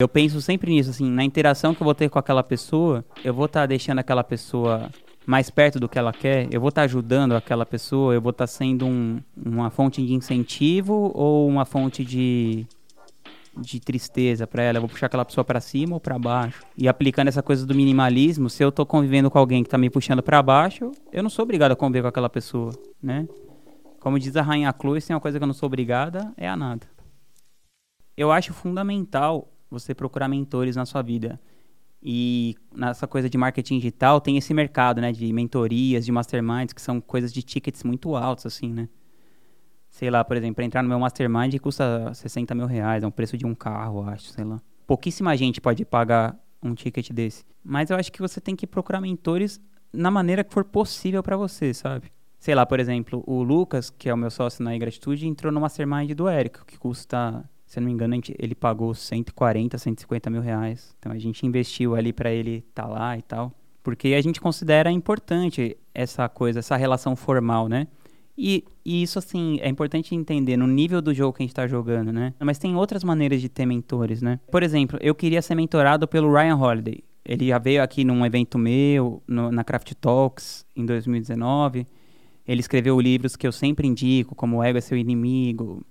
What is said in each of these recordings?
Eu penso sempre nisso, assim, na interação que eu vou ter com aquela pessoa, eu vou estar tá deixando aquela pessoa mais perto do que ela quer, eu vou estar tá ajudando aquela pessoa, eu vou estar tá sendo um, uma fonte de incentivo ou uma fonte de, de tristeza para ela, eu vou puxar aquela pessoa para cima ou para baixo. E aplicando essa coisa do minimalismo, se eu tô convivendo com alguém que tá me puxando para baixo, eu não sou obrigado a conviver com aquela pessoa, né? Como diz a Rainha Chloe, se tem uma coisa que eu não sou obrigada, é a nada. Eu acho fundamental você procurar mentores na sua vida. E nessa coisa de marketing digital tem esse mercado, né, de mentorias, de masterminds, que são coisas de tickets muito altos, assim, né? Sei lá, por exemplo, entrar no meu mastermind custa 60 mil reais, é um preço de um carro, acho, sei lá. Pouquíssima gente pode pagar um ticket desse. Mas eu acho que você tem que procurar mentores na maneira que for possível para você, sabe? Sei lá, por exemplo, o Lucas, que é o meu sócio na Ingratitude, entrou no mastermind do Érico, que custa se eu não me engano, gente, ele pagou 140, 150 mil reais. Então a gente investiu ali para ele estar tá lá e tal. Porque a gente considera importante essa coisa, essa relação formal, né? E, e, isso, assim, é importante entender no nível do jogo que a gente está jogando, né? Mas tem outras maneiras de ter mentores, né? Por exemplo, eu queria ser mentorado pelo Ryan Holiday. Ele já veio aqui num evento meu, no, na Craft Talks, em 2019. Ele escreveu livros que eu sempre indico, como O Ego é Seu Inimigo,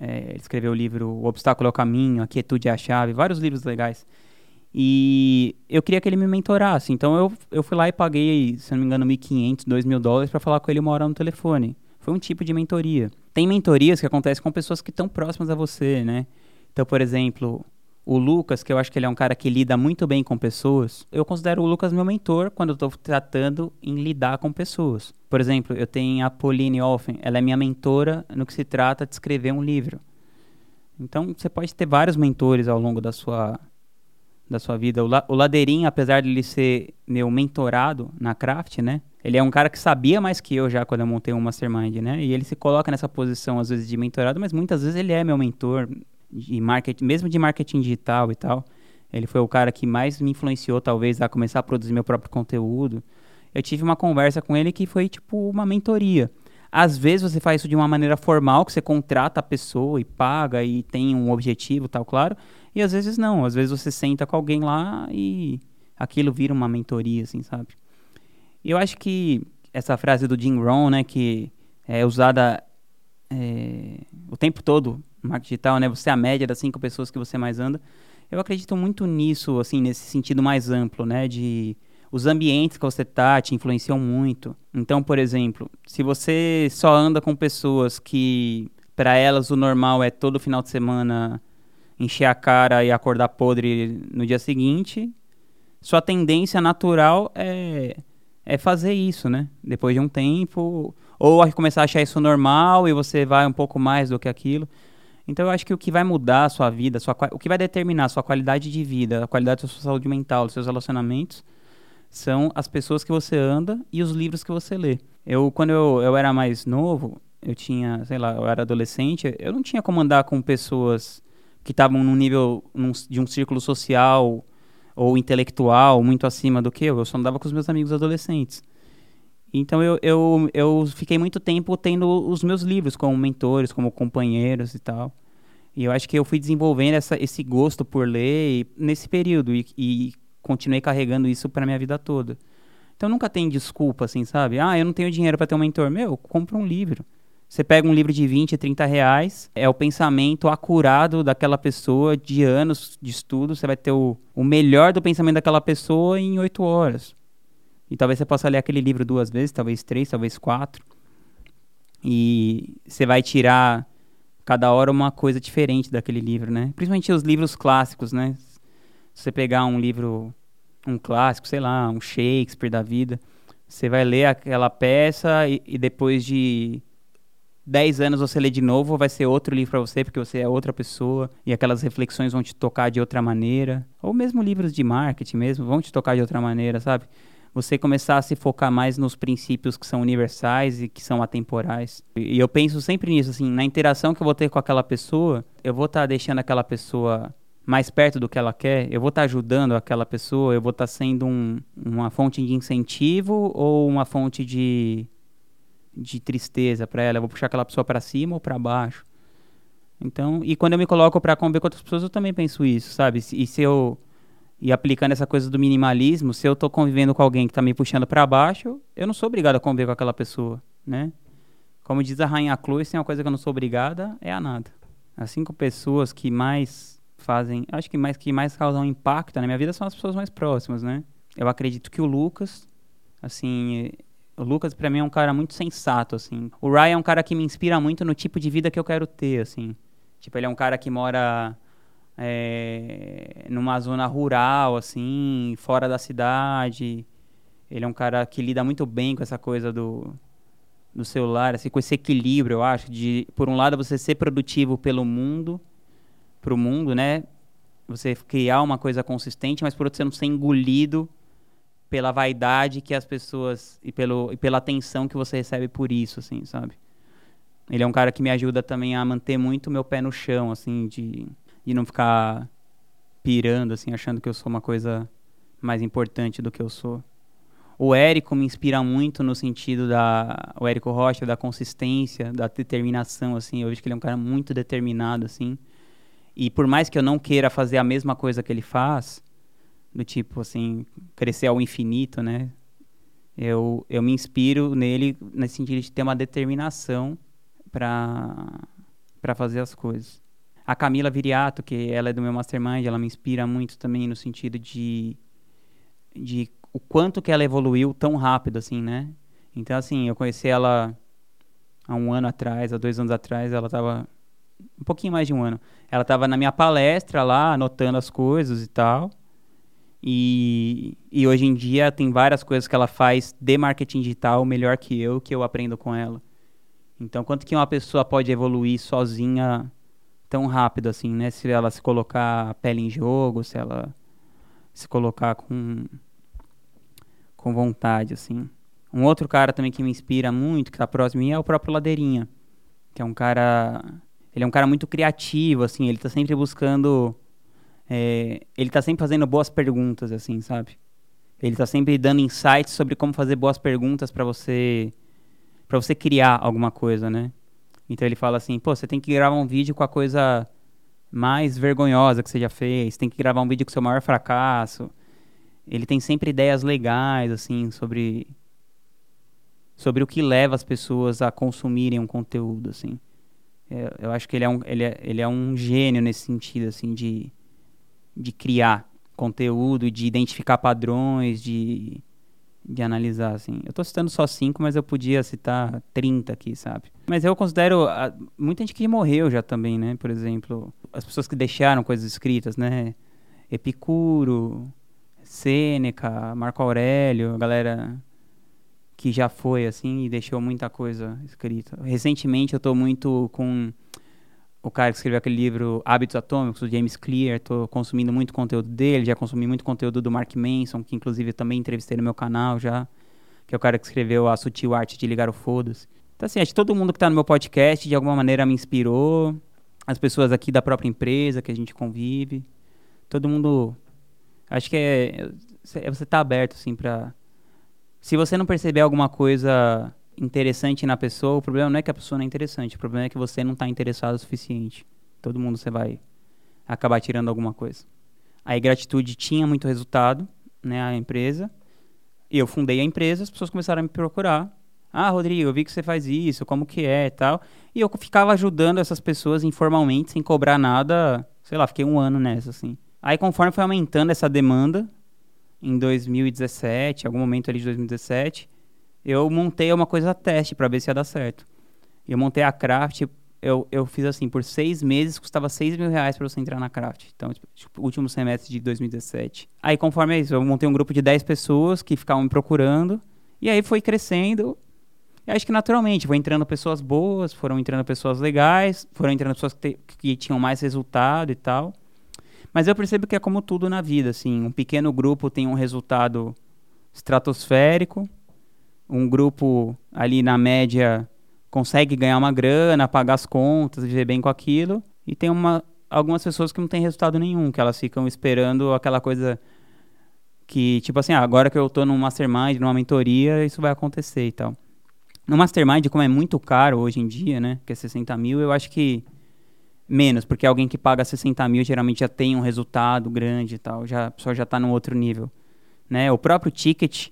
é, ele escreveu o livro O Obstáculo é o Caminho, A Quietude é a Chave, vários livros legais. E eu queria que ele me mentorasse. Então eu, eu fui lá e paguei, se não me engano, 1.500, 2.000 dólares para falar com ele uma hora no telefone. Foi um tipo de mentoria. Tem mentorias que acontecem com pessoas que estão próximas a você, né? Então, por exemplo, o Lucas, que eu acho que ele é um cara que lida muito bem com pessoas, eu considero o Lucas meu mentor quando eu estou tratando em lidar com pessoas. Por exemplo, eu tenho a Pauline Olfen, ela é minha mentora no que se trata de escrever um livro. Então, você pode ter vários mentores ao longo da sua, da sua vida. O, La, o Ladeirinho, apesar de ele ser meu mentorado na craft, né? Ele é um cara que sabia mais que eu já quando eu montei um mastermind, né? E ele se coloca nessa posição, às vezes, de mentorado, mas muitas vezes ele é meu mentor de marketing, mesmo de marketing digital e tal. Ele foi o cara que mais me influenciou, talvez, a começar a produzir meu próprio conteúdo. Eu tive uma conversa com ele que foi tipo uma mentoria. Às vezes você faz isso de uma maneira formal, que você contrata a pessoa e paga e tem um objetivo, tal, claro. E às vezes não. Às vezes você senta com alguém lá e aquilo vira uma mentoria, assim, sabe? Eu acho que essa frase do Jim Rohn, né, que é usada é, o tempo todo marketing digital, né? Você é a média das cinco pessoas que você mais anda. Eu acredito muito nisso, assim, nesse sentido mais amplo, né? De os ambientes que você tá te influenciam muito. Então, por exemplo, se você só anda com pessoas que para elas o normal é todo final de semana encher a cara e acordar podre no dia seguinte, sua tendência natural é é fazer isso, né? Depois de um tempo, ou começar a achar isso normal e você vai um pouco mais do que aquilo. Então eu acho que o que vai mudar a sua vida, a sua, o que vai determinar a sua qualidade de vida, a qualidade da sua saúde mental, dos seus relacionamentos, são as pessoas que você anda e os livros que você lê. Eu, quando eu, eu era mais novo, eu tinha, sei lá, eu era adolescente, eu não tinha como andar com pessoas que estavam num nível num, de um círculo social ou intelectual muito acima do que eu. Eu só andava com os meus amigos adolescentes. Então eu, eu, eu fiquei muito tempo tendo os meus livros como mentores, como companheiros e tal. E eu acho que eu fui desenvolvendo essa, esse gosto por ler nesse período e, e continuei carregando isso para minha vida toda. Então nunca tem desculpa, assim, sabe? Ah, eu não tenho dinheiro para ter um mentor. Meu, compra um livro. Você pega um livro de 20, 30 reais, é o pensamento acurado daquela pessoa de anos de estudo. Você vai ter o, o melhor do pensamento daquela pessoa em oito horas. E talvez você possa ler aquele livro duas vezes, talvez três, talvez quatro. E você vai tirar cada hora uma coisa diferente daquele livro, né? Principalmente os livros clássicos, né? Se você pegar um livro, um clássico, sei lá, um Shakespeare da vida, você vai ler aquela peça e, e depois de 10 anos você lê de novo, vai ser outro livro para você, porque você é outra pessoa, e aquelas reflexões vão te tocar de outra maneira. Ou mesmo livros de marketing mesmo, vão te tocar de outra maneira, sabe? Você começar a se focar mais nos princípios que são universais e que são atemporais. E eu penso sempre nisso, assim, na interação que eu vou ter com aquela pessoa, eu vou estar tá deixando aquela pessoa mais perto do que ela quer, eu vou estar tá ajudando aquela pessoa, eu vou estar tá sendo um, uma fonte de incentivo ou uma fonte de, de tristeza para ela, eu vou puxar aquela pessoa para cima ou para baixo. Então, e quando eu me coloco para conviver com outras pessoas, eu também penso isso, sabe? E se eu e aplicando essa coisa do minimalismo, se eu tô convivendo com alguém que tá me puxando para baixo, eu não sou obrigado a conviver com aquela pessoa, né? Como diz a rainha se tem uma coisa que eu não sou obrigada, é a nada. As cinco pessoas que mais fazem, acho que mais que mais causam impacto na minha vida são as pessoas mais próximas, né? Eu acredito que o Lucas, assim, o Lucas para mim é um cara muito sensato, assim. O Ryan é um cara que me inspira muito no tipo de vida que eu quero ter, assim. Tipo, ele é um cara que mora é, numa zona rural, assim, fora da cidade. Ele é um cara que lida muito bem com essa coisa do, do celular, assim, com esse equilíbrio, eu acho, de, por um lado, você ser produtivo pelo mundo, pro mundo, né? Você criar uma coisa consistente, mas por outro, você não ser engolido pela vaidade que as pessoas e, pelo, e pela atenção que você recebe por isso, assim, sabe? Ele é um cara que me ajuda também a manter muito meu pé no chão, assim, de e não ficar pirando, assim, achando que eu sou uma coisa mais importante do que eu sou. O Érico me inspira muito no sentido da... O Érico Rocha, da consistência, da determinação, assim. Eu vejo que ele é um cara muito determinado, assim. E por mais que eu não queira fazer a mesma coisa que ele faz, do tipo, assim, crescer ao infinito, né? Eu, eu me inspiro nele nesse sentido de ter uma determinação para fazer as coisas. A Camila Viriato, que ela é do meu mastermind, ela me inspira muito também no sentido de, de o quanto que ela evoluiu tão rápido, assim, né? Então, assim, eu conheci ela há um ano atrás, há dois anos atrás, ela estava um pouquinho mais de um ano. Ela estava na minha palestra lá, anotando as coisas e tal. E, e hoje em dia tem várias coisas que ela faz de marketing digital melhor que eu, que eu aprendo com ela. Então, quanto que uma pessoa pode evoluir sozinha tão rápido assim, né? Se ela se colocar a pele em jogo, se ela se colocar com com vontade assim. Um outro cara também que me inspira muito, que tá próximo a mim, é o próprio Ladeirinha, que é um cara, ele é um cara muito criativo assim, ele tá sempre buscando é, ele tá sempre fazendo boas perguntas assim, sabe? Ele tá sempre dando insights sobre como fazer boas perguntas para você para você criar alguma coisa, né? Então ele fala assim, pô, você tem que gravar um vídeo com a coisa mais vergonhosa que você já fez, tem que gravar um vídeo com o seu maior fracasso. Ele tem sempre ideias legais, assim, sobre sobre o que leva as pessoas a consumirem um conteúdo, assim. Eu, eu acho que ele é, um, ele, é, ele é um gênio nesse sentido, assim, de, de criar conteúdo, de identificar padrões, de de analisar, assim. Eu tô citando só cinco, mas eu podia citar 30 aqui, sabe? Mas eu considero a, muita gente que morreu já também, né? Por exemplo, as pessoas que deixaram coisas escritas, né? Epicuro, Sêneca, Marco Aurélio, galera que já foi, assim, e deixou muita coisa escrita. Recentemente eu tô muito com o cara que escreveu aquele livro Hábitos Atômicos, o James Clear, estou consumindo muito conteúdo dele, já consumi muito conteúdo do Mark Manson, que inclusive eu também entrevistei no meu canal já, que é o cara que escreveu A Sutil Arte de Ligar o Foda-se. Então assim, acho que todo mundo que está no meu podcast de alguma maneira me inspirou, as pessoas aqui da própria empresa que a gente convive, todo mundo... Acho que é, é você tá aberto, assim, para... Se você não perceber alguma coisa interessante na pessoa, o problema não é que a pessoa não é interessante, o problema é que você não está interessado o suficiente. Todo mundo você vai acabar tirando alguma coisa. Aí gratitude tinha muito resultado, né, a empresa. Eu fundei a empresa, as pessoas começaram a me procurar. Ah, Rodrigo, eu vi que você faz isso, como que é e tal. E eu ficava ajudando essas pessoas informalmente, sem cobrar nada. Sei lá, fiquei um ano nessa, assim. Aí conforme foi aumentando essa demanda, em 2017, algum momento ali de 2017, eu montei uma coisa teste para ver se ia dar certo. Eu montei a Craft, eu, eu fiz assim, por seis meses custava seis mil reais para você entrar na Craft. Então, tipo, último semestre de 2017. Aí, conforme é isso, eu montei um grupo de 10 pessoas que ficavam me procurando. E aí foi crescendo. E acho que naturalmente, foi entrando pessoas boas, foram entrando pessoas legais, foram entrando pessoas que, te, que tinham mais resultado e tal. Mas eu percebo que é como tudo na vida, assim. Um pequeno grupo tem um resultado estratosférico um grupo ali na média consegue ganhar uma grana, pagar as contas, viver bem com aquilo, e tem uma, algumas pessoas que não têm resultado nenhum, que elas ficam esperando aquela coisa que, tipo assim, ah, agora que eu tô num mastermind, numa mentoria, isso vai acontecer e tal. No mastermind, como é muito caro hoje em dia, né, que é 60 mil, eu acho que menos, porque alguém que paga 60 mil geralmente já tem um resultado grande e tal, já, a pessoa já está num outro nível. Né? O próprio ticket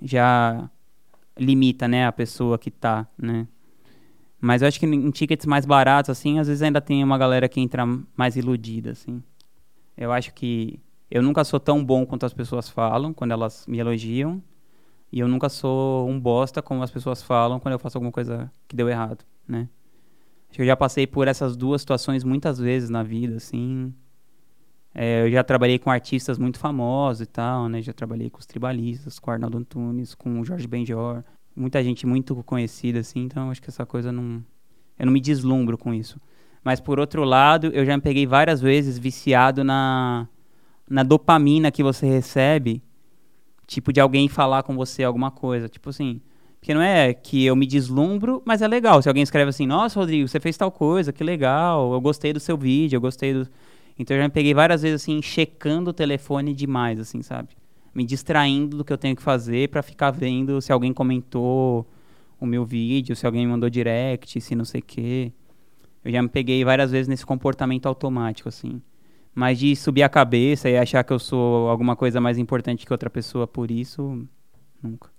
já limita né, a pessoa que está, né? Mas eu acho que em tickets mais baratos, assim, às vezes ainda tem uma galera que entra mais iludida, assim. Eu acho que eu nunca sou tão bom quanto as pessoas falam quando elas me elogiam. E eu nunca sou um bosta como as pessoas falam quando eu faço alguma coisa que deu errado, né? Acho que eu já passei por essas duas situações muitas vezes na vida, assim. É, eu já trabalhei com artistas muito famosos e tal, né? Já trabalhei com os tribalistas, com o Arnaldo Antunes, com o Jorge Benjor. Muita gente muito conhecida, assim. Então, acho que essa coisa não... Eu não me deslumbro com isso. Mas, por outro lado, eu já me peguei várias vezes viciado na, na dopamina que você recebe tipo de alguém falar com você alguma coisa. Tipo assim, porque não é que eu me deslumbro, mas é legal. Se alguém escreve assim, nossa, Rodrigo, você fez tal coisa, que legal, eu gostei do seu vídeo, eu gostei do. Então eu já me peguei várias vezes assim, checando o telefone demais, assim, sabe? Me distraindo do que eu tenho que fazer para ficar vendo se alguém comentou o meu vídeo, se alguém me mandou direct, se não sei o quê. Eu já me peguei várias vezes nesse comportamento automático, assim. Mas de subir a cabeça e achar que eu sou alguma coisa mais importante que outra pessoa por isso, nunca.